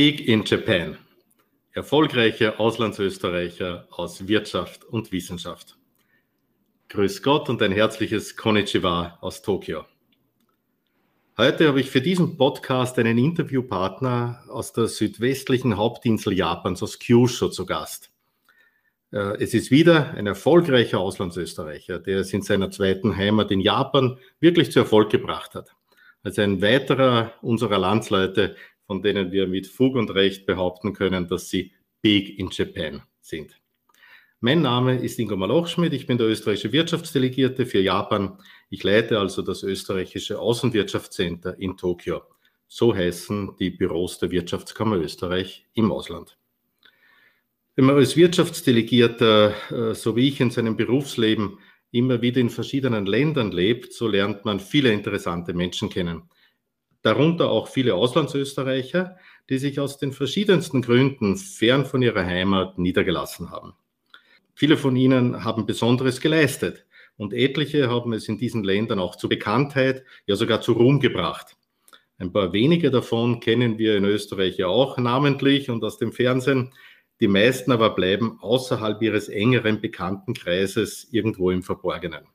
Big in Japan. Erfolgreiche Auslandsösterreicher aus Wirtschaft und Wissenschaft. Grüß Gott und ein herzliches Konnichiwa aus Tokio. Heute habe ich für diesen Podcast einen Interviewpartner aus der südwestlichen Hauptinsel Japans, aus Kyushu, zu Gast. Äh, es ist wieder ein erfolgreicher Auslandsösterreicher, der es in seiner zweiten Heimat in Japan wirklich zu Erfolg gebracht hat. Also ein weiterer unserer Landsleute, von denen wir mit Fug und Recht behaupten können, dass sie big in Japan sind. Mein Name ist Ingo Malochschmidt, ich bin der österreichische Wirtschaftsdelegierte für Japan. Ich leite also das österreichische Außenwirtschaftscenter in Tokio. So heißen die Büros der Wirtschaftskammer Österreich im Ausland. Wenn man als Wirtschaftsdelegierter, äh, so wie ich in seinem Berufsleben, immer wieder in verschiedenen Ländern lebt, so lernt man viele interessante Menschen kennen. Darunter auch viele Auslandsösterreicher, die sich aus den verschiedensten Gründen fern von ihrer Heimat niedergelassen haben. Viele von ihnen haben Besonderes geleistet und etliche haben es in diesen Ländern auch zu Bekanntheit, ja sogar zu Ruhm gebracht. Ein paar wenige davon kennen wir in Österreich ja auch namentlich und aus dem Fernsehen. Die meisten aber bleiben außerhalb ihres engeren Bekanntenkreises irgendwo im Verborgenen.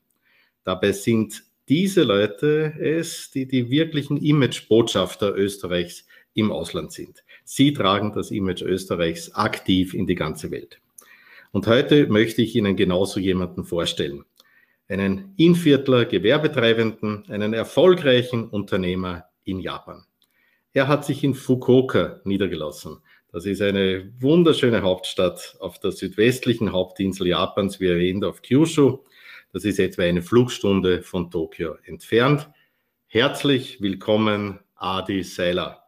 Dabei sind diese Leute es, die die wirklichen Image-Botschafter Österreichs im Ausland sind. Sie tragen das Image Österreichs aktiv in die ganze Welt. Und heute möchte ich Ihnen genauso jemanden vorstellen. Einen Inviertler Gewerbetreibenden, einen erfolgreichen Unternehmer in Japan. Er hat sich in Fukuoka niedergelassen. Das ist eine wunderschöne Hauptstadt auf der südwestlichen Hauptinsel Japans, wie erwähnt, auf Kyushu. Das ist etwa eine Flugstunde von Tokio entfernt. Herzlich willkommen, Adi Seiler.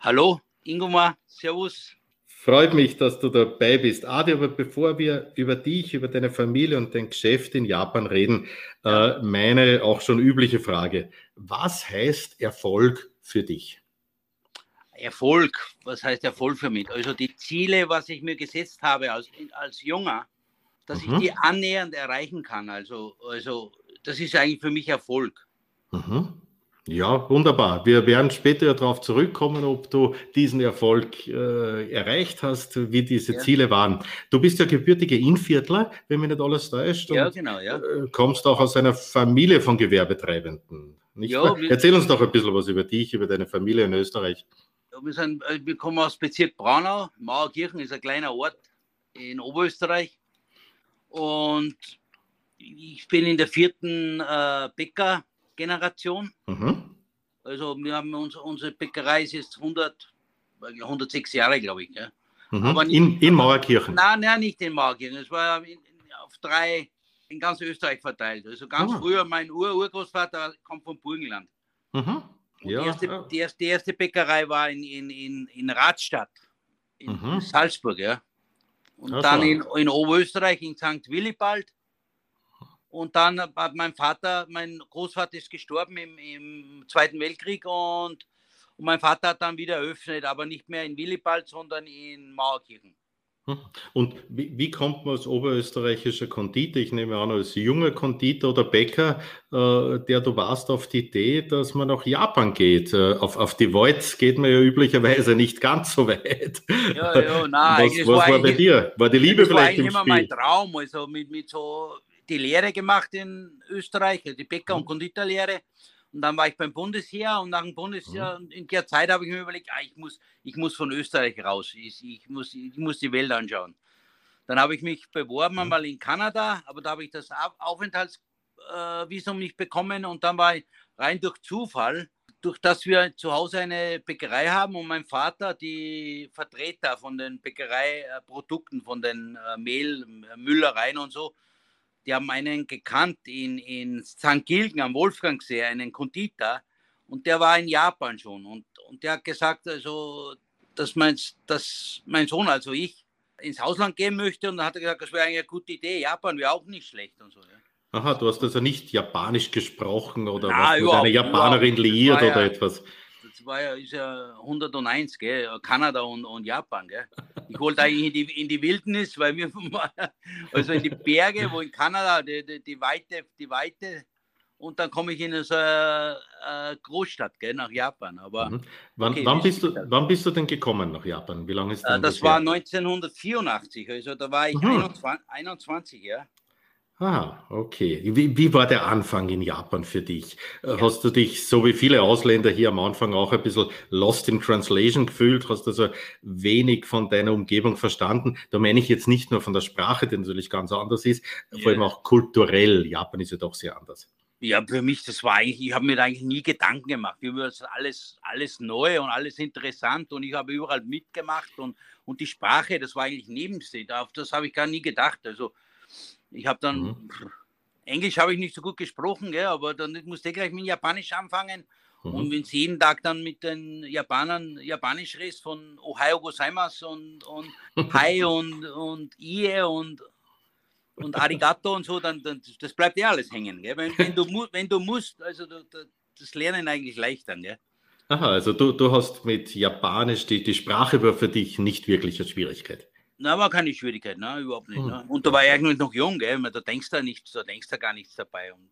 Hallo, Ingomar, Servus. Freut mich, dass du dabei bist. Adi, aber bevor wir über dich, über deine Familie und dein Geschäft in Japan reden, äh, meine auch schon übliche Frage. Was heißt Erfolg für dich? Erfolg, was heißt Erfolg für mich? Also die Ziele, was ich mir gesetzt habe als, als Junger, dass mhm. ich die annähernd erreichen kann. Also, also das ist eigentlich für mich Erfolg. Mhm. Ja, wunderbar. Wir werden später darauf zurückkommen, ob du diesen Erfolg äh, erreicht hast, wie diese ja. Ziele waren. Du bist ja gebürtiger Inviertler, wenn mich nicht alles täuscht. Ja, genau, ja. Äh, kommst auch aus einer Familie von Gewerbetreibenden. Ja, Erzähl uns doch ein bisschen was über dich, über deine Familie in Österreich. Wir, sind, äh, wir kommen aus Bezirk Braunau. Mauerkirchen ist ein kleiner Ort in Oberösterreich. Und ich bin in der vierten äh, Bäcker Generation. Mhm. Also wir haben uns, unsere Bäckerei ist jetzt 100, 106 Jahre, glaube ich. Ja. Mhm. Aber nicht, in, in Mauerkirchen? Nein, nein, nicht in Mauerkirchen. Es war in, in, auf drei, in ganz Österreich verteilt. Also ganz oh. früher, mein Ur-Urgroßvater kommt vom Burgenland. Mhm. Ja, die, erste, ja. die, erste, die, erste, Bäckerei war in, in, in, in Radstadt, in mhm. Salzburg, ja. Und also. dann in, in Oberösterreich, in St. Willibald. Und dann hat mein Vater, mein Großvater ist gestorben im, im Zweiten Weltkrieg und, und, mein Vater hat dann wieder eröffnet, aber nicht mehr in Willibald, sondern in Mauerkirchen. Hm. Und wie, wie, kommt man als oberösterreichischer Konditor, ich nehme an, als junger Konditor oder Bäcker, äh, der du warst, auf die Idee, dass man nach Japan geht? Äh, auf, auf die Voids geht man ja üblicherweise nicht ganz so weit. Ja, ja, nein. Was, was war, war bei dir? War die Liebe vielleicht im Spiel? Das war immer mein Traum, also mit, mit so die Lehre gemacht in Österreich, die Bäcker- und mhm. Und dann war ich beim Bundesheer und nach dem Bundesheer, mhm. in der Zeit habe ich mir überlegt, ah, ich, muss, ich muss von Österreich raus, ich, ich, muss, ich muss die Welt anschauen. Dann habe ich mich beworben mhm. einmal in Kanada, aber da habe ich das Aufenthaltsvisum äh, nicht bekommen und dann war ich rein durch Zufall, durch das wir zu Hause eine Bäckerei haben und mein Vater die Vertreter von den Bäckereiprodukten, von den äh, Mehl, Müllereien und so, die haben einen gekannt in, in St. Gilgen am Wolfgangsee, einen Konditor, und der war in Japan schon. Und, und der hat gesagt, also, dass mein, dass mein Sohn, also ich, ins Ausland gehen möchte. Und dann hat er gesagt, das wäre eine gute Idee. Japan wäre auch nicht schlecht und so. Ja. Aha, du hast also nicht Japanisch gesprochen oder Na, was mit einer Japanerin liiert oder ja, etwas das war ja, ist ja 101, gell? Kanada und, und Japan. Gell? Ich wollte eigentlich in die, in die Wildnis, weil wir also in die Berge, wo in Kanada die, die, die Weite, die Weite und dann komme ich in so eine, eine Großstadt, gell, nach Japan. Aber mhm. wann, okay, wann, bist du, wann bist du denn gekommen nach Japan? Wie lange ist äh, das? Das war 1984, also da war ich mhm. 21, 21, ja. Ah, okay. Wie, wie, war der Anfang in Japan für dich? Ja. Hast du dich, so wie viele Ausländer hier am Anfang, auch ein bisschen lost in translation gefühlt? Hast du also wenig von deiner Umgebung verstanden? Da meine ich jetzt nicht nur von der Sprache, die natürlich ganz anders ist, ja. vor allem auch kulturell. Japan ist ja doch sehr anders. Ja, für mich, das war eigentlich, ich habe mir da eigentlich nie Gedanken gemacht. Für mich war das alles, alles neu und alles interessant und ich habe überall mitgemacht und, und die Sprache, das war eigentlich Nebensteh. Auf das habe ich gar nie gedacht. Also ich habe dann, mhm. Englisch habe ich nicht so gut gesprochen, gell, aber dann musste ich gleich mit Japanisch anfangen. Mhm. Und wenn sie jeden Tag dann mit den Japanern Japanisch redest, von Ohio gozaimasu und, und Hi und, und Ie und, und Arigato und so, dann, dann das bleibt ja alles hängen. Gell? Wenn, wenn, du, wenn du musst, also das Lernen eigentlich leichter. Gell? Aha, also du, du hast mit Japanisch, die, die Sprache war für dich nicht wirklich eine Schwierigkeit. Na, war keine Schwierigkeit, ne? überhaupt nicht. Ne? Und da war ich eigentlich noch jung, gell? da denkst du nichts, da denkst du gar nichts dabei. Und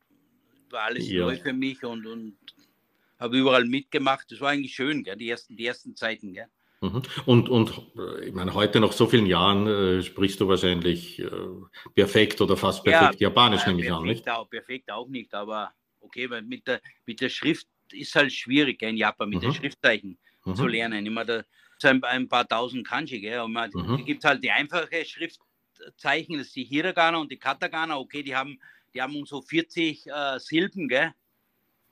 war alles ja. neu für mich und, und habe überall mitgemacht. Das war eigentlich schön, gell? Die, ersten, die ersten Zeiten. Gell? Mhm. Und, und äh, ich meine, heute nach so vielen Jahren äh, sprichst du wahrscheinlich äh, perfekt oder fast perfekt ja, Japanisch, äh, nehme ich an, nicht? Auch, perfekt auch nicht, aber okay, weil mit der, mit der Schrift ist halt schwierig in Japan, mit mhm. den Schriftzeichen mhm. zu lernen. Immer da, ein, ein paar tausend Kanji. Gell? Und man, mhm. gibt halt die einfache Schriftzeichen, das ist die Hiragana und die Katakana. Okay, die haben, die haben so 40 äh, Silben. Gell?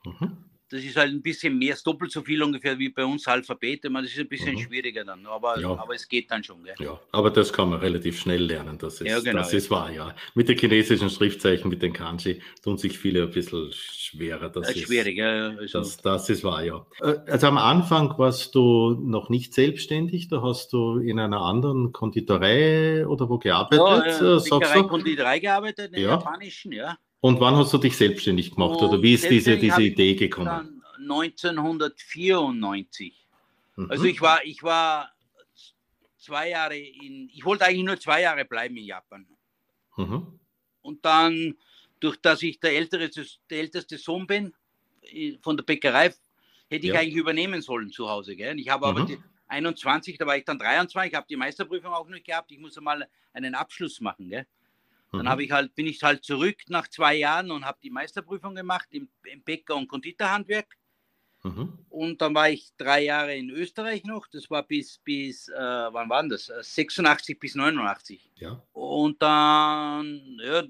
Mhm das ist halt ein bisschen mehr, doppelt so viel ungefähr wie bei uns Alphabet. das ist ein bisschen mhm. schwieriger dann, aber, ja. aber es geht dann schon. Gell? Ja, aber das kann man relativ schnell lernen. Das ist, ja, genau, das ist wahr, ja. Mit den chinesischen Schriftzeichen, mit den Kanji, tun sich viele ein bisschen schwerer. Das, ist schwierig, ja. Also. Das, das ist wahr, ja. Äh, also am Anfang warst du noch nicht selbstständig, da hast du in einer anderen Konditorei oder wo gearbeitet? Ja, äh, Konditorei gearbeitet, in der japanischen, ja. Und wann hast du dich selbstständig gemacht und oder wie ist diese, diese Idee gekommen? 1994. Mhm. Also ich war, ich war zwei Jahre in, ich wollte eigentlich nur zwei Jahre bleiben in Japan. Mhm. Und dann, durch dass ich der, ältere, der älteste Sohn bin von der Bäckerei, hätte ich ja. eigentlich übernehmen sollen zu Hause. Gell? Ich habe mhm. aber die 21, da war ich dann 23, ich habe die Meisterprüfung auch nicht gehabt, ich musste mal einen Abschluss machen. Gell? Dann habe mhm. ich halt, bin ich halt zurück nach zwei Jahren und habe die Meisterprüfung gemacht im, im Bäcker- und Konditorhandwerk. Mhm. Und dann war ich drei Jahre in Österreich noch. Das war bis, bis äh, wann war das? 86 bis 89. Ja. Und dann, ja,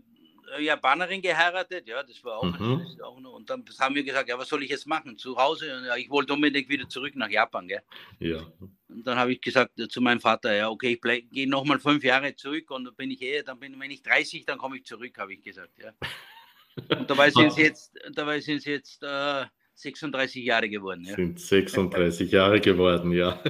Japanerin geheiratet, ja, das war auch, mhm. das auch noch. Und dann haben wir gesagt, ja, was soll ich jetzt machen? Zu Hause? Und ja, ich wollte unbedingt wieder zurück nach Japan, gell? Ja. Und dann habe ich gesagt zu meinem Vater, ja, okay, ich gehe nochmal fünf Jahre zurück und dann bin ich eh, dann bin, wenn ich 30, dann komme ich zurück, habe ich gesagt, ja. Und dabei sind sie jetzt, dabei sind sie jetzt äh, 36 Jahre geworden. Ja. Sind 36 Jahre geworden, ja.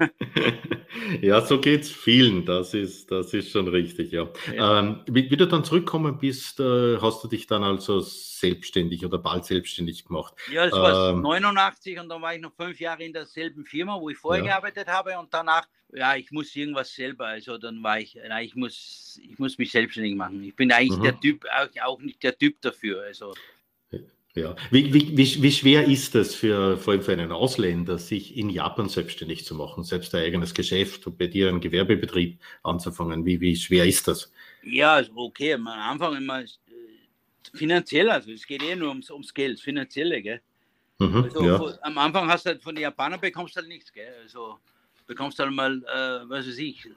ja, so geht es vielen, das ist, das ist schon richtig, ja. ja. Ähm, wie, wie, du dann zurückgekommen bist, äh, hast du dich dann also selbstständig oder bald selbstständig gemacht? Ja, das war ähm, 89 und dann war ich noch fünf Jahre in derselben Firma, wo ich vorher ja. gearbeitet habe und danach, ja, ich muss irgendwas selber, also dann war ich, na, ich muss, ich muss mich selbstständig machen. Ich bin eigentlich mhm. der Typ, auch, auch nicht der Typ dafür, also ja. Wie, wie, wie, wie schwer ist es für, vor allem für einen Ausländer, sich in Japan selbstständig zu machen, selbst ein eigenes Geschäft und bei dir einen Gewerbebetrieb anzufangen? Wie, wie schwer ist das? Ja, also okay, am Anfang immer äh, finanziell, also es geht eh nur ums, ums Geld, finanzielle, gell? Mhm, also, ja. Am Anfang hast du halt von den Japanern bekommst du halt nichts, gell? Also bekommst du halt mal, äh, was weiß ich, äh,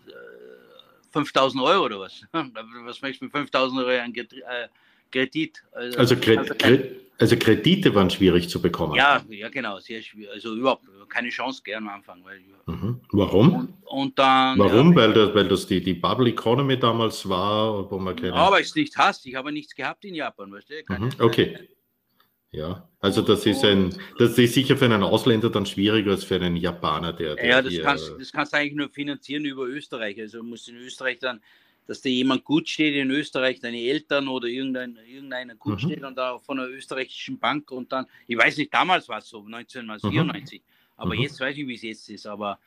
5000 Euro oder was? was möchtest du mit 5000 Euro an äh, Kredit? Also, also, Kredit also Kredite waren schwierig zu bekommen. Ja, ja genau, sehr schwierig. Also überhaupt keine Chance gern am Anfang. Weil, mhm. Warum? Und, und dann, Warum? Ja, weil, das, weil das die, die Bubble Economy damals war, wo man keine... Ja, weil es nicht hast. Ich habe nichts gehabt in Japan, weißt du? Mhm. Okay. Ja, also das ist ein, das ist sicher für einen Ausländer dann schwieriger als für einen Japaner, der. der ja, das, hier, kannst, das kannst du eigentlich nur finanzieren über Österreich. Also du musst in Österreich dann dass dir jemand gut steht in Österreich, deine Eltern oder irgendein, irgendeiner gut mhm. steht und da von einer österreichischen Bank und dann, ich weiß nicht, damals war es so, 1994, mhm. aber mhm. jetzt weiß ich, wie es jetzt ist, aber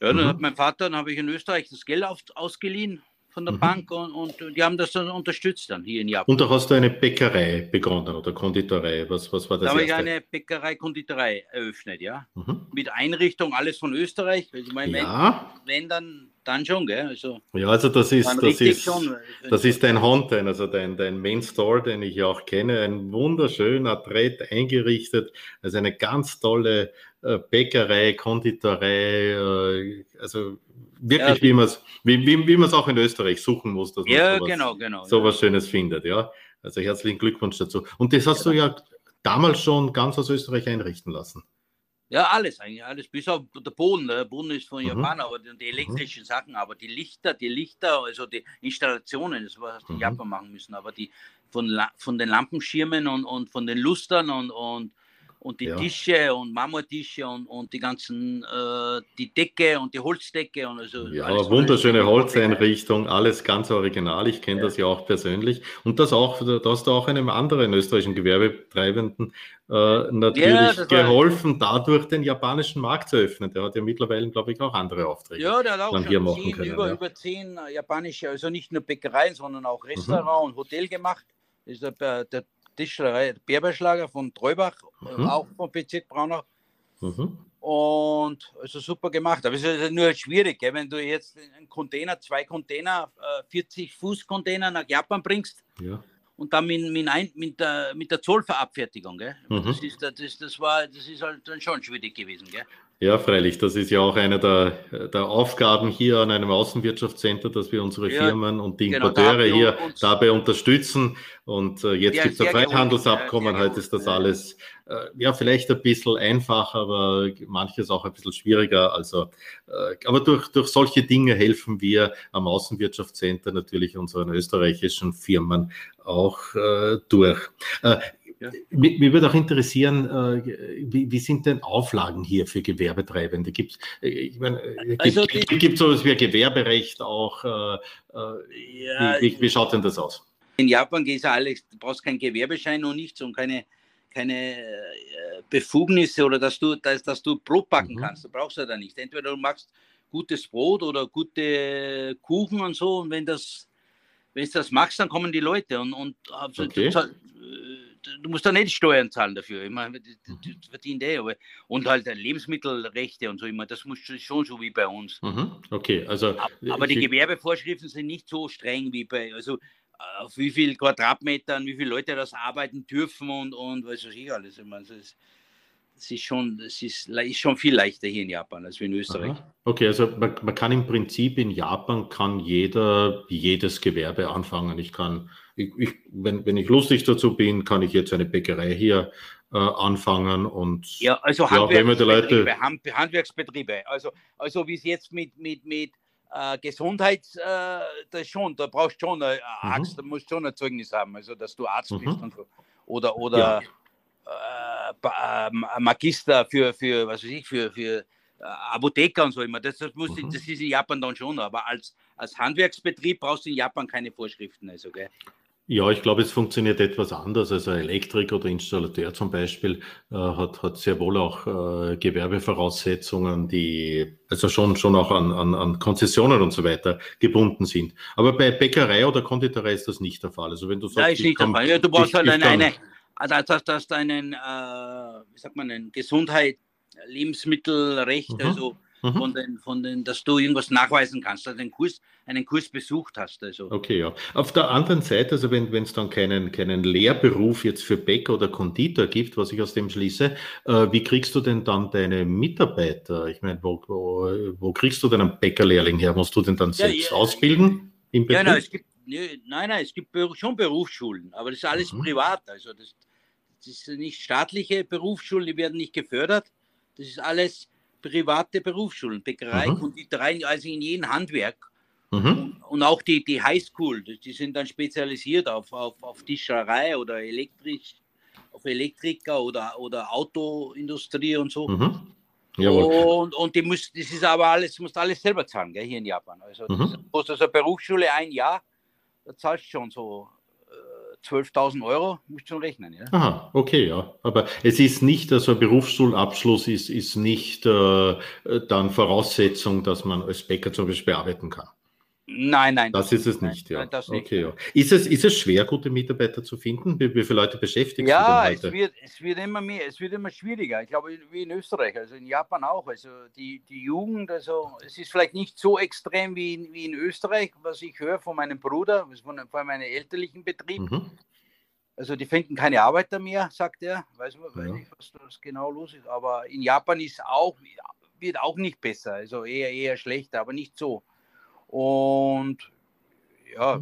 ja, dann mhm. hat mein Vater, dann habe ich in Österreich das Geld auf, ausgeliehen von der mhm. Bank und, und, die haben das dann unterstützt dann hier in Japan. Und da hast du eine Bäckerei begonnen oder Konditorei. Was, was war das? Da habe ich eine Bäckerei, Konditorei eröffnet, ja. Mhm. Mit Einrichtung, alles von Österreich. Also ich meine, ja. wenn, wenn, dann, dann schon, gell? Also, ja, also das ist, das ist, schon, das ist dein Honten, also dein, dein Main Store, den ich auch kenne. Ein wunderschöner Brett eingerichtet. Also eine ganz tolle äh, Bäckerei, Konditorei, äh, also wirklich, ja, wie man es wie, wie, wie auch in Österreich suchen muss, dass man ja, sowas, genau, genau, sowas ja. Schönes findet. Ja? Also herzlichen Glückwunsch dazu. Und das hast ja. du ja damals schon ganz aus Österreich einrichten lassen. Ja, alles eigentlich, alles, bis auf der Boden. Der Boden ist von mhm. Japan, aber die, die elektrischen mhm. Sachen, aber die Lichter, die Lichter, also die Installationen, das was die mhm. Japan machen müssen, aber die von, von den Lampenschirmen und, und von den Lustern und, und und die ja. Tische und Marmortische und, und die ganzen, äh, die Decke und die Holzdecke und also. Ja, wunderschöne Holzeinrichtung, alles ganz original. Ich kenne ja. das ja auch persönlich. Und das auch, da hast du auch einem anderen österreichischen Gewerbetreibenden äh, natürlich ja, geholfen, dadurch den japanischen Markt zu öffnen. Der hat ja mittlerweile, glaube ich, auch andere Aufträge. Ja, der hat auch schon hier machen zehn, können, über, über zehn japanische, also nicht nur Bäckereien, sondern auch. Restaurant mhm. und Hotel gemacht. Das ist der, der Tischlerei Berberschlager von Treubach, mhm. auch von Bezirk Braunau. Mhm. Und also super gemacht. Aber es ist nur schwierig, gell? wenn du jetzt einen Container, zwei Container, 40 äh, Fuß Container nach Japan bringst. Ja und dann mit, mit, ein, mit, der, mit der Zollverabfertigung. Gell? Mhm. Das, ist, das, das, war, das ist halt dann schon schwierig gewesen. Gell? Ja, freilich. Das ist ja auch eine der, der Aufgaben hier an einem Außenwirtschaftscenter, dass wir unsere ja, Firmen und die genau, Importeure genau, hier dabei unterstützen. Und äh, jetzt gibt es ein Freihandelsabkommen. Heute ist das alles äh, ja vielleicht ein bisschen einfacher, aber manches auch ein bisschen schwieriger. Also, äh, aber durch, durch solche Dinge helfen wir am Außenwirtschaftscenter natürlich unseren österreichischen Firmen auch äh, durch. Ja. Mich, mich, würde auch interessieren, äh, wie, wie, sind denn Auflagen hier für Gewerbetreibende? Äh, ich äh, also gibt es sowas wie Gewerberecht auch? Äh, äh, ja, wie, wie, schaut denn das aus? In Japan geht es ja alles, du brauchst keinen Gewerbeschein und nichts und keine, keine Befugnisse oder dass du, dass, dass du Brot backen mhm. kannst. Du brauchst ja da nicht. Entweder du machst gutes Brot oder gute Kuchen und so und wenn das wenn du das machst, dann kommen die Leute und, und okay du musst da nicht Steuern zahlen dafür. Ich meine, das, das verdient eh, aber und halt Lebensmittelrechte und so immer, das muss schon so wie bei uns. Mhm. Okay, also. Aber die Gewerbevorschriften sind nicht so streng wie bei, also auf wie viel Quadratmetern, wie viele Leute das arbeiten dürfen und, und was weiß ich alles. Ich meine, das ist, es ist schon, es ist, ist, schon viel leichter hier in Japan als in Österreich. Aha. Okay, also man, man, kann im Prinzip in Japan kann jeder jedes Gewerbe anfangen. Ich kann, ich, ich, wenn, wenn ich lustig dazu bin, kann ich jetzt eine Bäckerei hier äh, anfangen und ja, also Handwerksbetriebe, Leute... Handwerksbetriebe, also, also wie es jetzt mit, mit, mit äh, Gesundheit, äh, das schon, da brauchst du schon eine mhm. Arzt, mhm. da musst schon ein Zeugnis haben, also dass du Arzt mhm. bist und so. Oder, oder ja Magister für, für, was weiß ich, für, für äh, Apotheker und so immer. Das, das, muss, mhm. das ist in Japan dann schon, aber als, als Handwerksbetrieb brauchst du in Japan keine Vorschriften. Also, gell? Ja, ich glaube, es funktioniert etwas anders. Also Elektriker oder Installateur zum Beispiel äh, hat, hat sehr wohl auch äh, Gewerbevoraussetzungen, die also schon, schon auch an, an, an Konzessionen und so weiter gebunden sind. Aber bei Bäckerei oder Konditorei ist das nicht der Fall. Also wenn du sagst, ja, ist nicht der Fall. Ja, du brauchst ich, halt eine, eine, also dass, dass deinen, äh, wie sagt man, einen Gesundheit, Lebensmittelrecht, mhm. also mhm. von den, von den, dass du irgendwas nachweisen kannst, also einen Kurs, einen Kurs besucht hast. Also. Okay, ja. Auf der anderen Seite, also wenn es dann keinen, keinen Lehrberuf jetzt für Bäcker oder Konditor gibt, was ich aus dem schließe, äh, wie kriegst du denn dann deine Mitarbeiter? Ich meine, wo, wo, wo, kriegst du denn einen Bäckerlehrling her? Musst du den dann selbst ja, ausbilden? Im Betrieb? Ja, nein, es gibt, nein, nein, es gibt schon Berufsschulen, aber das ist alles mhm. privat. Also das, das sind nicht staatliche Berufsschulen, die werden nicht gefördert. Das ist alles private Berufsschulen, Bäckerei, mhm. Konditorei, also in jedem Handwerk. Mhm. Und, auch die, die Highschool, die sind dann spezialisiert auf, auf, auf Tischerei oder elektrisch, auf Elektriker oder, oder Autoindustrie und so. Mhm. Und, und die muss, das ist aber alles, musst alles selber zahlen, gell, hier in Japan. Also, mhm. das kostet also Berufsschule ein Jahr, da zahlst du schon so 12.000 Euro, musst du schon rechnen. Ja? Aha, okay, ja. Aber es ist nicht, also Berufsschulabschluss ist, ist nicht äh, dann Voraussetzung, dass man als Bäcker zum Beispiel arbeiten kann. Nein, nein. Das, ist es nicht, nein, ja. Nein, nicht. Okay, ja. Ist, es, ist es schwer, gute Mitarbeiter zu finden? Wie, wie viele Leute beschäftigt ja, es wird, es wird immer mehr, es wird immer schwieriger. Ich glaube, wie in Österreich, also in Japan auch. Also die, die Jugend, also es ist vielleicht nicht so extrem wie in, wie in Österreich, was ich höre von meinem Bruder, von, von meinem elterlichen Betrieb. Mhm. Also die finden keine Arbeiter mehr, sagt er. Weiß man ja. nicht, was das genau los ist. Aber in Japan ist auch, wird auch nicht besser. Also eher, eher schlechter, aber nicht so. Und ja.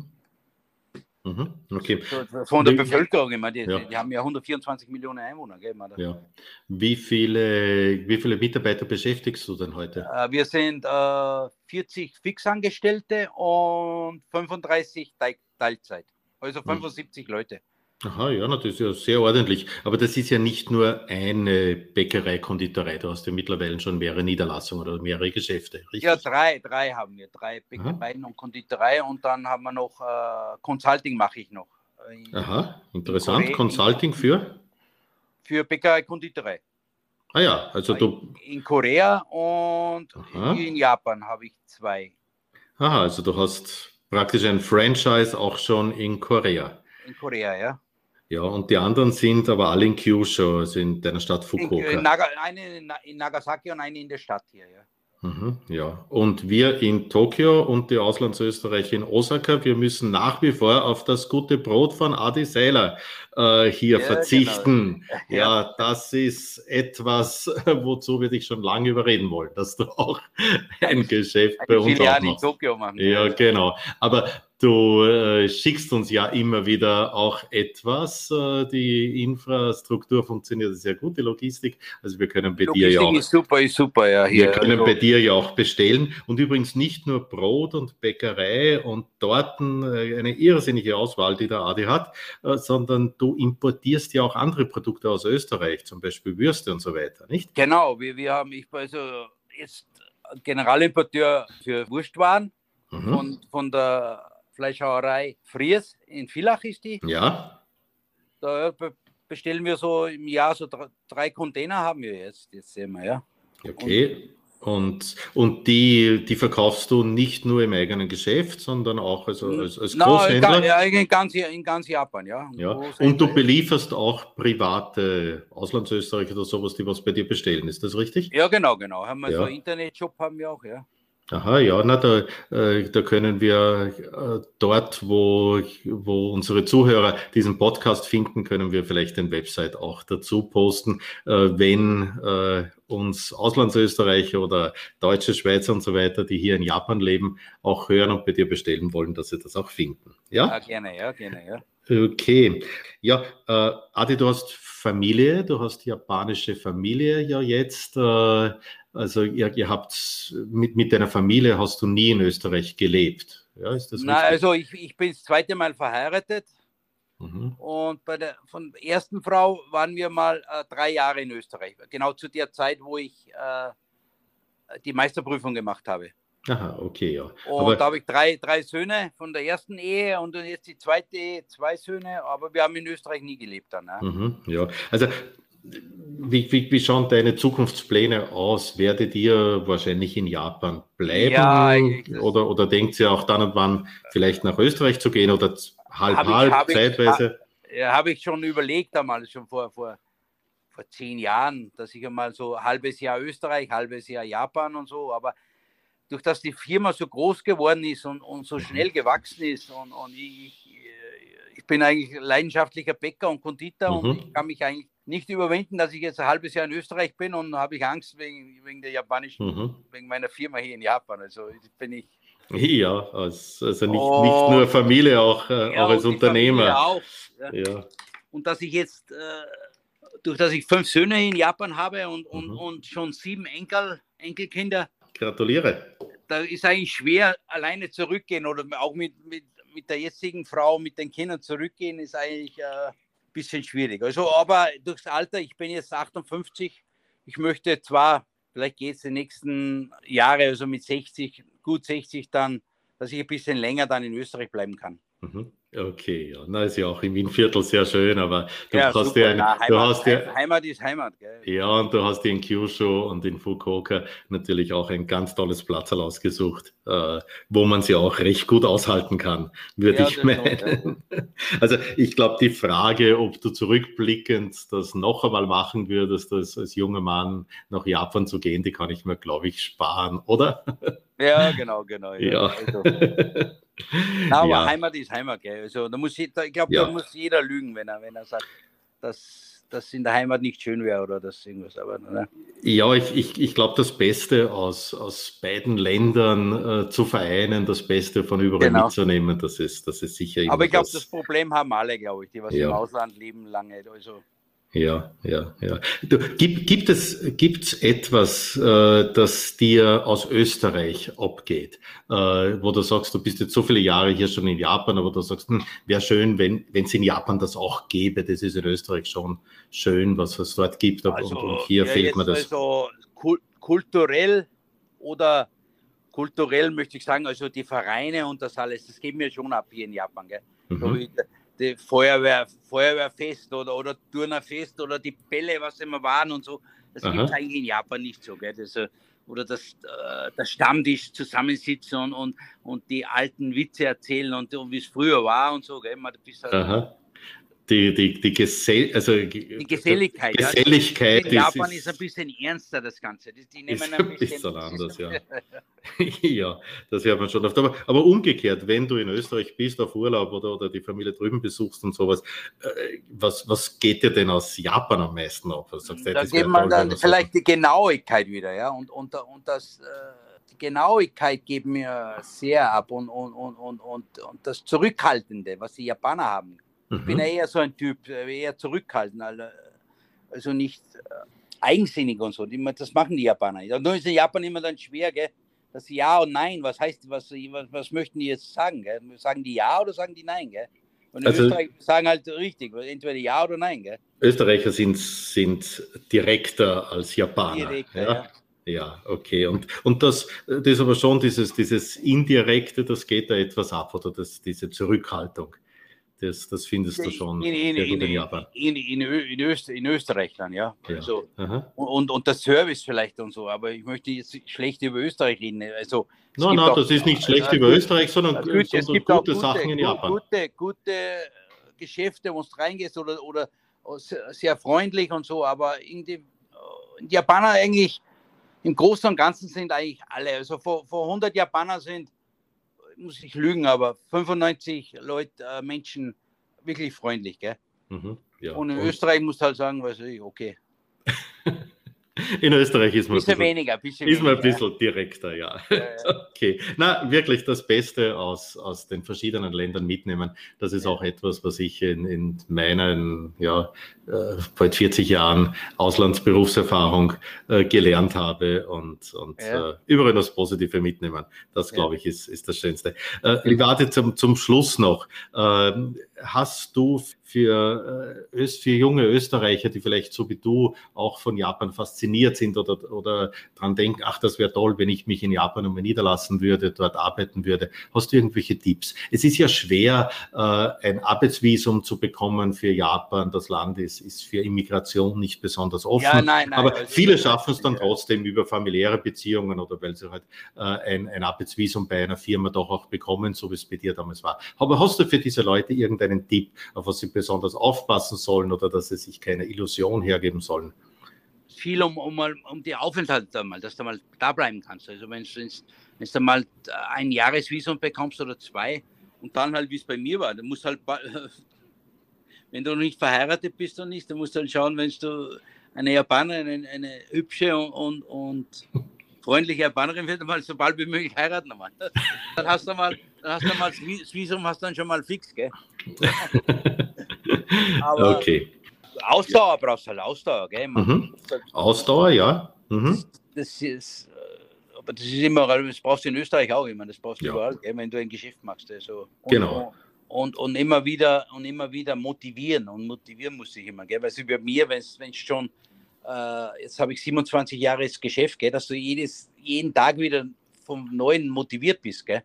Mhm, okay. Von der Bevölkerung, ich meine, die, ja. die haben ja 124 Millionen Einwohner. Gell, ja. wie, viele, wie viele Mitarbeiter beschäftigst du denn heute? Äh, wir sind äh, 40 Fixangestellte und 35 Teilzeit, also 75 mhm. Leute. Aha, ja, das ist ja sehr ordentlich. Aber das ist ja nicht nur eine Bäckerei, Konditorei. Du hast ja mittlerweile schon mehrere Niederlassungen oder mehrere Geschäfte, richtig? Ja, drei, drei haben wir. Drei Bäckereien Aha. und Konditorei und dann haben wir noch äh, Consulting mache ich noch. In, Aha, interessant. Korea, Consulting in, für? Für Bäckerei, Konditorei. Ah ja, also du. In, in Korea und Aha. in Japan habe ich zwei. Aha, also du hast praktisch ein Franchise auch schon in Korea. In Korea, ja. Ja, und die anderen sind aber alle in Kyushu, also in deiner Stadt Fukuoka. In, Naga, eine in Nagasaki und eine in der Stadt hier, ja. Mhm, ja, und wir in Tokio und die Auslandsösterreicher in Osaka, wir müssen nach wie vor auf das gute Brot von Adi Seiler äh, hier ja, verzichten. Genau. Ja. ja, das ist etwas, wozu wir dich schon lange überreden wollen, dass du auch ein Geschäft bei uns auch machst. in Tokio machen. Ja, genau. Aber Du äh, schickst uns ja immer wieder auch etwas. Äh, die Infrastruktur funktioniert sehr gut, die Logistik. Also wir können bei Logistik dir ja auch. Ist super, ist super, ja. Hier. Wir können also. bei dir ja auch bestellen. Und übrigens nicht nur Brot und Bäckerei und Torten, äh, eine irrsinnige Auswahl, die der Adi hat, äh, sondern du importierst ja auch andere Produkte aus Österreich, zum Beispiel Würste und so weiter, nicht? Genau, wir, wir haben, ich also jetzt Generalimporteur für Wurstwaren mhm. von, von der Fleischhauerei Fries in Villach ist die. Ja. Da bestellen wir so im Jahr so drei Container haben wir jetzt. Jetzt sehen wir, ja. Okay. Und, und die, die verkaufst du nicht nur im eigenen Geschäft, sondern auch als, als, als Großhändler? No, in, ganz, in ganz Japan, ja. ja. Und du belieferst auch private Auslandsösterreicher oder sowas, die was bei dir bestellen, ist das richtig? Ja, genau, genau. Haben wir ja. so einen Internetshop haben wir auch, ja. Aha, ja, na, da, äh, da können wir äh, dort, wo, wo unsere Zuhörer diesen Podcast finden, können wir vielleicht den Website auch dazu posten, äh, wenn äh, uns Auslandsösterreicher oder Deutsche, Schweizer und so weiter, die hier in Japan leben, auch hören und bei dir bestellen wollen, dass sie das auch finden. Ja, ja gerne, ja, gerne, ja. Okay. Ja, äh, Adi, du hast Familie, du hast japanische Familie ja jetzt. Äh, also ihr, ihr habt mit, mit deiner Familie hast du nie in Österreich gelebt. Ja, ist das Na, also ich, ich bin das zweite Mal verheiratet. Mhm. Und bei der von der ersten Frau waren wir mal äh, drei Jahre in Österreich. Genau zu der Zeit, wo ich äh, die Meisterprüfung gemacht habe. Aha, okay, ja. Und aber, da habe ich drei, drei Söhne von der ersten Ehe und jetzt die zweite Ehe, zwei Söhne, aber wir haben in Österreich nie gelebt dann. Ja, mhm, ja. also wie, wie, wie, schauen deine Zukunftspläne aus? Werdet ihr wahrscheinlich in Japan bleiben? Ja, oder, oder denkt ihr auch dann und wann vielleicht nach Österreich zu gehen oder halb, hab halb, ich, hab zeitweise? Ich, ha, Habe ich schon überlegt einmal, schon vor, vor, vor zehn Jahren, dass ich einmal so halbes Jahr Österreich, halbes Jahr Japan und so, aber durch das die Firma so groß geworden ist und, und so schnell gewachsen ist und, und ich, ich, bin eigentlich leidenschaftlicher Bäcker und Konditor mhm. und ich kann mich eigentlich nicht überwinden, dass ich jetzt ein halbes Jahr in Österreich bin und habe ich Angst wegen, wegen der japanischen, mhm. wegen meiner Firma hier in Japan. Also bin ich. Ja, also nicht, oh, nicht nur Familie, auch, äh, ja, auch als Unternehmer. Auch, ja. ja. Und dass ich jetzt, äh, durch dass ich fünf Söhne in Japan habe und, und, mhm. und schon sieben Enkel, Enkelkinder. Gratuliere. Da ist eigentlich schwer, alleine zurückgehen oder auch mit, mit, mit der jetzigen Frau, mit den Kindern zurückgehen, ist eigentlich. Äh, bisschen schwierig. Also, aber durchs Alter, ich bin jetzt 58, ich möchte zwar, vielleicht geht es die nächsten Jahre, also mit 60, gut 60 dann, dass ich ein bisschen länger dann in Österreich bleiben kann. Mhm. Okay, ja, na ist ja auch im Wien-Viertel sehr schön, aber du ja, hast ein, Na, Heimat, du hast dir, Heimat ist Heimat, gell? Ja, und du hast in Kyushu und in Fukuoka natürlich auch ein ganz tolles Platz ausgesucht, äh, wo man sie auch recht gut aushalten kann, würde ja, ich meinen. Ja. Also ich glaube, die Frage, ob du zurückblickend das noch einmal machen würdest, als, als junger Mann nach Japan zu gehen, die kann ich mir, glaube ich, sparen, oder? Ja, genau, genau. Ja. ja. Also. Na, aber ja. Heimat ist Heimat, gell? Also, da muss, ich glaube, ja. da muss jeder lügen, wenn er, wenn er sagt, dass das in der Heimat nicht schön wäre oder das irgendwas. Aber, ne? Ja, ich, ich, ich glaube, das Beste aus, aus beiden Ländern äh, zu vereinen, das Beste von überall genau. mitzunehmen, das ist, das ist sicher. Aber ich glaube, das, das Problem haben alle, glaube ich, die was ja. im Ausland leben lange. Also, ja, ja, ja. Du, gibt, gibt es gibt's etwas, äh, das dir aus Österreich abgeht, äh, wo du sagst, du bist jetzt so viele Jahre hier schon in Japan, aber du sagst, hm, wäre schön, wenn es in Japan das auch gäbe. Das ist in Österreich schon schön, was es dort gibt. Also, und, und hier ja, fehlt mir das. Also kulturell oder kulturell möchte ich sagen, also die Vereine und das alles, das geht mir schon ab hier in Japan. Gell? Mhm. So die Feuerwehr, Feuerwehrfest oder, oder Turnerfest oder die Bälle, was immer waren und so. Das gibt es eigentlich in Japan nicht so. Gell? Das, äh, oder das, äh, der Stammtisch zusammensitzen und, und, und die alten Witze erzählen und, und wie es früher war und so. Gell? Man, halt, die, die, die, Gesell also, die Geselligkeit. Geselligkeit ja. In Japan ist, ist, ein bisschen ernster, das Ganze. Die, die nehmen ist ein bisschen, bisschen anders, ja. ja, das hört man schon oft. Aber, aber umgekehrt, wenn du in Österreich bist auf Urlaub oder, oder die Familie drüben besuchst und sowas, äh, was, was geht dir denn aus Japan am meisten ab? Also, sagst, da geht man dann vielleicht die Genauigkeit wieder, ja, und, und, und das. Äh, die Genauigkeit geht mir sehr ab und, und, und, und, und, und das Zurückhaltende, was die Japaner haben ich bin ja mhm. eher so ein Typ, äh, eher zurückhaltend, also nicht äh, eigensinnig und so. Das machen die Japaner. Nur ist in Japan immer dann schwer, gell? das Ja und Nein. Was heißt, was, was, was möchten die jetzt sagen? Gell? Sagen die Ja oder sagen die Nein? Gell? Und also, Österreich sagen halt richtig, entweder Ja oder Nein. Gell? Österreicher sind, sind direkter als Japaner. Direkter, ja? ja. Ja, okay. Und, und das, das ist aber schon dieses, dieses Indirekte, das geht da etwas ab, oder das, diese Zurückhaltung. Das, das findest du schon in, in, in, Japan. In, in, in, Öster, in Österreich dann, ja. ja. Also, und, und das Service vielleicht und so, aber ich möchte jetzt schlecht über Österreich reden. Also, nein, nein, das ist nicht schlecht äh, über Österreich, sondern, gut, es sondern gibt gute, gute Sachen in Japan. Gute, gute Geschäfte, wo du reingehst oder, oder sehr freundlich und so, aber irgendwie, die Japaner eigentlich im Großen und Ganzen sind eigentlich alle, also vor, vor 100 Japanern sind muss ich lügen, aber 95 Leute, äh, Menschen wirklich freundlich, gell? Mhm, ja. Und in und Österreich muss halt sagen, weiß ich, okay. In Österreich ist man bisschen ein bisschen, weniger, bisschen ist man ein bisschen direkter, ja. ja, ja. Okay. Na, wirklich das Beste aus, aus den verschiedenen Ländern mitnehmen. Das ist ja. auch etwas, was ich in, in meinen, ja, äh, bald 40 Jahren Auslandsberufserfahrung äh, gelernt habe und, und äh, überall das Positive mitnehmen. Das, glaube ich, ist, ist das Schönste. Äh, warte zum, zum Schluss noch. Ähm, hast du für, äh, für junge Österreicher, die vielleicht so wie du auch von Japan fasziniert sind oder, oder daran denken, ach, das wäre toll, wenn ich mich in Japan um niederlassen würde, dort arbeiten würde. Hast du irgendwelche Tipps? Es ist ja schwer, äh, ein Arbeitsvisum zu bekommen für Japan. Das Land ist, ist für Immigration nicht besonders offen. Ja, nein, nein, aber viele schaffen es dann trotzdem über familiäre Beziehungen oder weil sie halt äh, ein, ein Arbeitsvisum bei einer Firma doch auch bekommen, so wie es bei dir damals war. Aber hast du für diese Leute irgendeinen Tipp, auf was sie besonders aufpassen sollen oder dass sie sich keine Illusion hergeben sollen? Viel um, um, um die Aufenthalte mal, dass du mal da bleiben kannst. Also wenn du mal ein Jahresvisum bekommst oder zwei und dann halt, wie es bei mir war, dann musst halt, wenn du nicht verheiratet bist und nicht, dann musst du halt schauen, wenn du eine Japanerin, eine, eine hübsche und, und, und freundliche Japanerin wird, mal so bald wie möglich heiraten. Mal. Dann hast du mal, dann hast du mal das Visum hast dann schon mal fix, gell? Aber okay. Ausdauer brauchst du halt Ausdauer, gell? Mhm. Ausdauer, ja. Mhm. Das, ist, äh, aber das ist immer, das brauchst du in Österreich auch immer, das brauchst du ja. überall, gell, wenn du ein Geschäft machst. Also. Und, genau. Und, und immer wieder und immer wieder motivieren und motivieren muss ich immer, gell? Weil es bei mir, wenn es schon, äh, jetzt habe ich 27 Jahre das Geschäft, gell, dass du jedes, jeden Tag wieder vom Neuen motiviert bist, gell?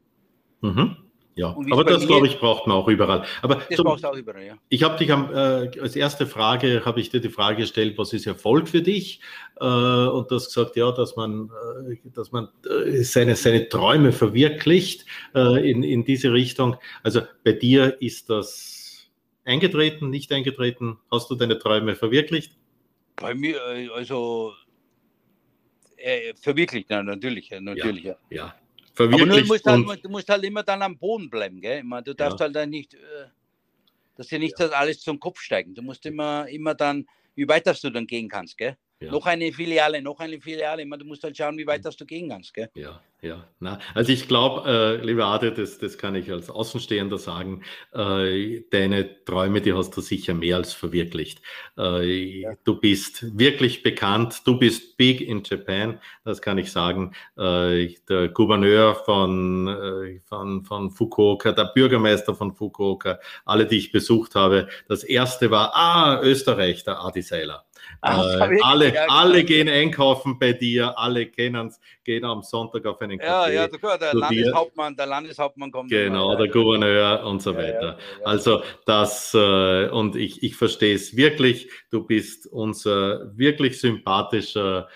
Mhm. Ja, aber das, glaube ich, braucht man auch überall. Aber das braucht auch überall, ja. Ich habe dich am, äh, als erste Frage, habe ich dir die Frage gestellt, was ist Erfolg für dich? Äh, und du hast gesagt, ja, dass man, äh, dass man äh, seine, seine Träume verwirklicht äh, in, in diese Richtung. Also bei dir ist das eingetreten, nicht eingetreten? Hast du deine Träume verwirklicht? Bei mir, äh, also verwirklicht, ja, natürlich, natürlich. Ja, ja verwirklicht. Aber du musst, halt, du musst halt immer dann am Boden bleiben, gell? Meine, du darfst ja. halt dann nicht, äh, dass dir nicht ja. das alles zum Kopf steigen. Du musst immer, immer dann, wie weit dass du dann gehen kannst, gell? Ja. Noch eine Filiale, noch eine Filiale. du musst halt schauen, wie weit das du gehen kannst. Gell? Ja, ja. Na, also ich glaube, äh, lieber Ade, das, das kann ich als Außenstehender sagen, äh, deine Träume, die hast du sicher mehr als verwirklicht. Äh, ja. Du bist wirklich bekannt, du bist big in Japan, das kann ich sagen. Äh, der Gouverneur von, äh, von, von Fukuoka, der Bürgermeister von Fukuoka, alle, die ich besucht habe, das erste war, ah, Österreich, der Adi Seiler. Ach, äh, alle, alle gehen einkaufen bei dir, alle kennen es, gehen am Sonntag auf einen Kaffee. Ja, ja, der, der Landeshauptmann, der Landeshauptmann kommt. Genau, der Gouverneur und so weiter. Also das, äh, und ich, ich verstehe es wirklich, du bist unser wirklich sympathischer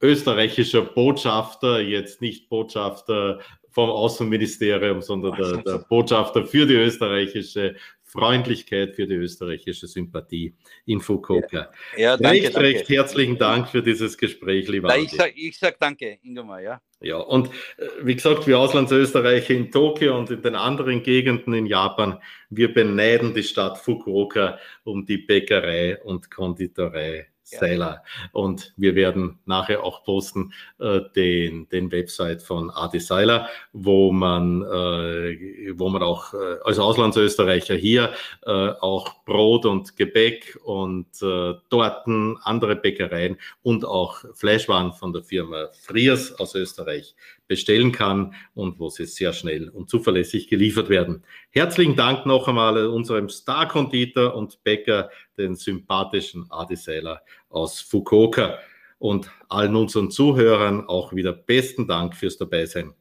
österreichischer Botschafter, jetzt nicht Botschafter vom Außenministerium, sondern der, der Botschafter für die österreichische Freundlichkeit, für die österreichische Sympathie in Fukuoka. Ja, ja danke, recht, danke. recht herzlichen Dank für dieses Gespräch, lieber Na, Ich sage sag danke, Ingemar, ja. Ja, und äh, wie gesagt, wir Auslandsösterreicher in Tokio und in den anderen Gegenden in Japan, wir beneiden die Stadt Fukuoka um die Bäckerei und Konditorei Seiler. Und wir werden nachher auch posten äh, den, den Website von Adi Seiler, wo man, äh, wo man auch äh, als Auslandsösterreicher hier äh, auch Brot und Gebäck und äh, Torten, andere Bäckereien und auch Fleischwaren von der Firma Friers aus Österreich bestellen kann und wo sie sehr schnell und zuverlässig geliefert werden. Herzlichen Dank noch einmal unserem Star-Konditor und Bäcker, den sympathischen Adi Seiler aus Fukuoka. Und allen unseren Zuhörern auch wieder besten Dank fürs Dabeisein.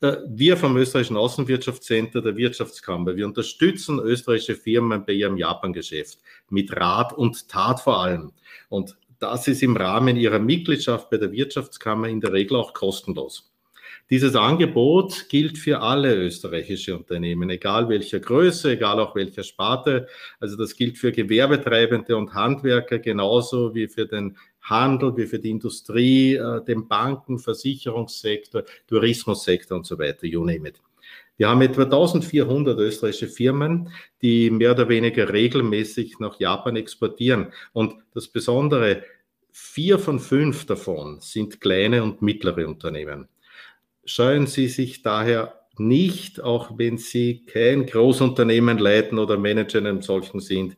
Äh, wir vom Österreichischen Außenwirtschaftscenter der Wirtschaftskammer, wir unterstützen österreichische Firmen bei ihrem Japan-Geschäft mit Rat und Tat vor allem. Und das ist im Rahmen ihrer Mitgliedschaft bei der Wirtschaftskammer in der Regel auch kostenlos. Dieses Angebot gilt für alle österreichische Unternehmen, egal welcher Größe, egal auch welcher Sparte. Also das gilt für Gewerbetreibende und Handwerker genauso wie für den Handel, wie für die Industrie, äh, den Banken, Versicherungssektor, Tourismussektor und so weiter, you name it. Wir haben etwa 1400 österreichische Firmen, die mehr oder weniger regelmäßig nach Japan exportieren. Und das Besondere, vier von fünf davon sind kleine und mittlere Unternehmen scheuen Sie sich daher nicht, auch wenn Sie kein Großunternehmen leiten oder Manager in einem solchen sind,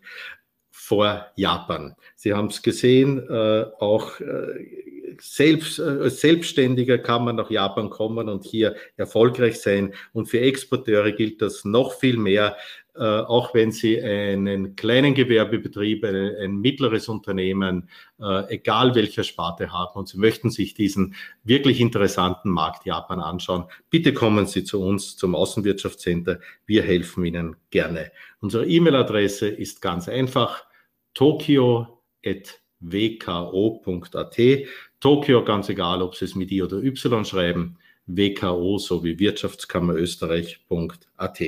vor Japan. Sie haben es gesehen, äh, auch äh, selbst, äh, als Selbstständiger kann man nach Japan kommen und hier erfolgreich sein. Und für Exporteure gilt das noch viel mehr. Äh, auch wenn Sie einen kleinen Gewerbebetrieb, ein, ein mittleres Unternehmen, äh, egal welcher Sparte haben und Sie möchten sich diesen wirklich interessanten Markt Japan anschauen, bitte kommen Sie zu uns zum Außenwirtschaftscenter. Wir helfen Ihnen gerne. Unsere E-Mail-Adresse ist ganz einfach tokio.wko.at. Tokio, ganz egal, ob Sie es mit I oder Y schreiben, WKO sowie Wirtschaftskammerösterreich.at.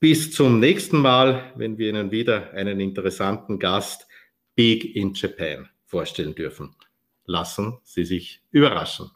Bis zum nächsten Mal, wenn wir Ihnen wieder einen interessanten Gast Big in Japan vorstellen dürfen. Lassen Sie sich überraschen.